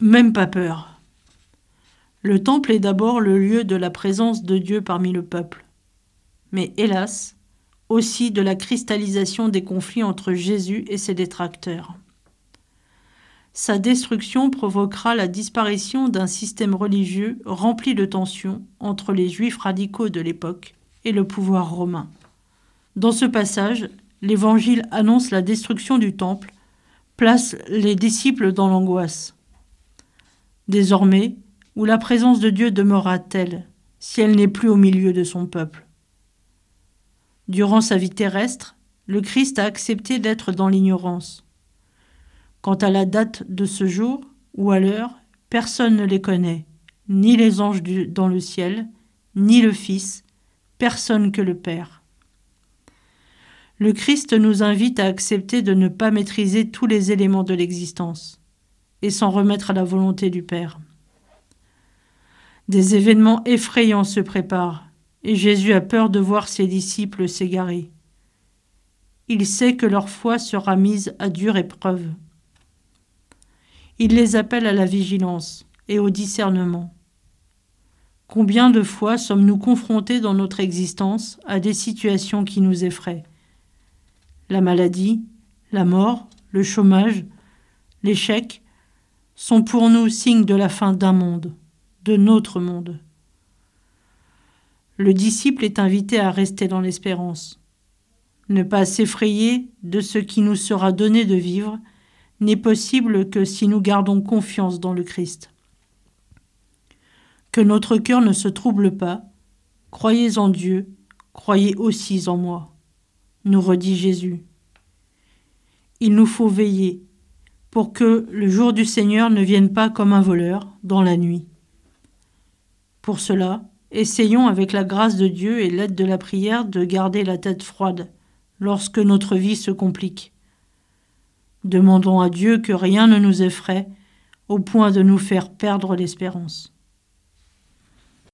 même pas peur. Le temple est d'abord le lieu de la présence de Dieu parmi le peuple. Mais hélas, aussi de la cristallisation des conflits entre Jésus et ses détracteurs. Sa destruction provoquera la disparition d'un système religieux rempli de tensions entre les juifs radicaux de l'époque et le pouvoir romain. Dans ce passage, l'Évangile annonce la destruction du temple, place les disciples dans l'angoisse. Désormais, où la présence de Dieu demeurera-t-elle si elle n'est plus au milieu de son peuple Durant sa vie terrestre, le Christ a accepté d'être dans l'ignorance. Quant à la date de ce jour ou à l'heure, personne ne les connaît, ni les anges dans le ciel, ni le Fils, personne que le Père. Le Christ nous invite à accepter de ne pas maîtriser tous les éléments de l'existence et s'en remettre à la volonté du Père. Des événements effrayants se préparent et Jésus a peur de voir ses disciples s'égarer. Il sait que leur foi sera mise à dure épreuve. Il les appelle à la vigilance et au discernement. Combien de fois sommes-nous confrontés dans notre existence à des situations qui nous effraient? La maladie, la mort, le chômage, l'échec sont pour nous signes de la fin d'un monde, de notre monde. Le disciple est invité à rester dans l'espérance. Ne pas s'effrayer de ce qui nous sera donné de vivre n'est possible que si nous gardons confiance dans le Christ. Que notre cœur ne se trouble pas, croyez en Dieu, croyez aussi en moi, nous redit Jésus. Il nous faut veiller pour que le jour du Seigneur ne vienne pas comme un voleur dans la nuit. Pour cela, essayons avec la grâce de Dieu et l'aide de la prière de garder la tête froide lorsque notre vie se complique. Demandons à Dieu que rien ne nous effraie au point de nous faire perdre l'espérance.